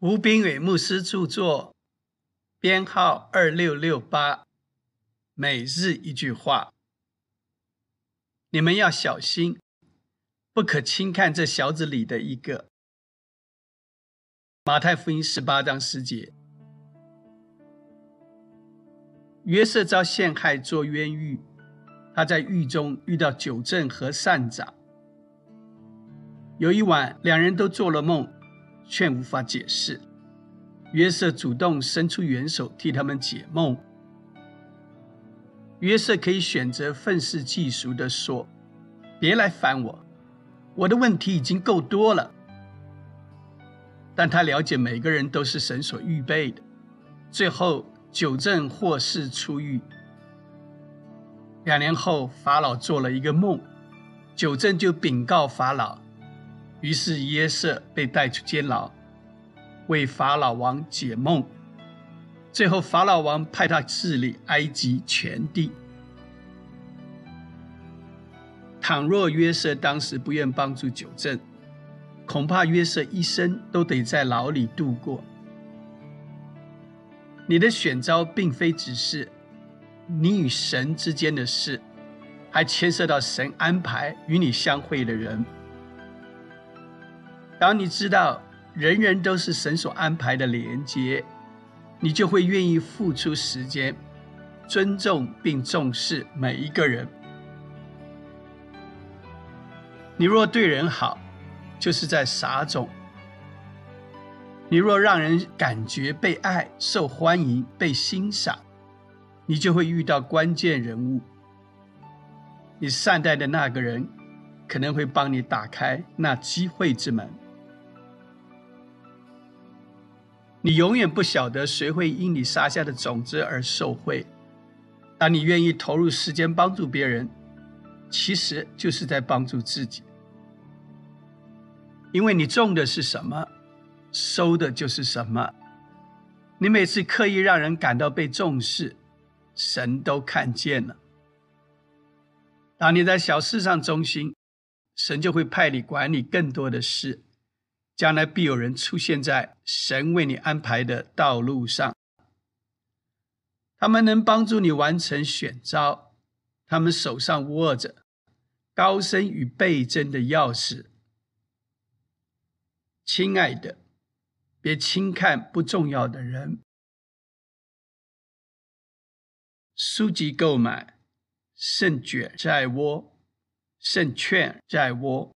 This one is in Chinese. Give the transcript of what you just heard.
吴斌伟牧师著作，编号二六六八。每日一句话，你们要小心，不可轻看这小子里的一个。马太福音十八章十节，约瑟遭陷害做冤狱，他在狱中遇到九正和善长。有一晚，两人都做了梦。却无法解释。约瑟主动伸出援手替他们解梦。约瑟可以选择愤世嫉俗的说：“别来烦我，我的问题已经够多了。”但他了解每个人都是神所预备的。最后，九正获释出狱。两年后，法老做了一个梦，九正就禀告法老。于是约瑟被带出监牢，为法老王解梦。最后，法老王派他治理埃及全地。倘若约瑟当时不愿帮助九正，恐怕约瑟一生都得在牢里度过。你的选招并非只是你与神之间的事，还牵涉到神安排与你相会的人。当你知道人人都是神所安排的连接，你就会愿意付出时间，尊重并重视每一个人。你若对人好，就是在撒种；你若让人感觉被爱、受欢迎、被欣赏，你就会遇到关键人物。你善待的那个人，可能会帮你打开那机会之门。你永远不晓得谁会因你撒下的种子而受惠。当你愿意投入时间帮助别人，其实就是在帮助自己，因为你种的是什么，收的就是什么。你每次刻意让人感到被重视，神都看见了。当你在小事上忠心，神就会派你管理更多的事。将来必有人出现在神为你安排的道路上，他们能帮助你完成选召，他们手上握着高升与倍增的钥匙。亲爱的，别轻看不重要的人。书籍购买，胜券在握，胜券在握。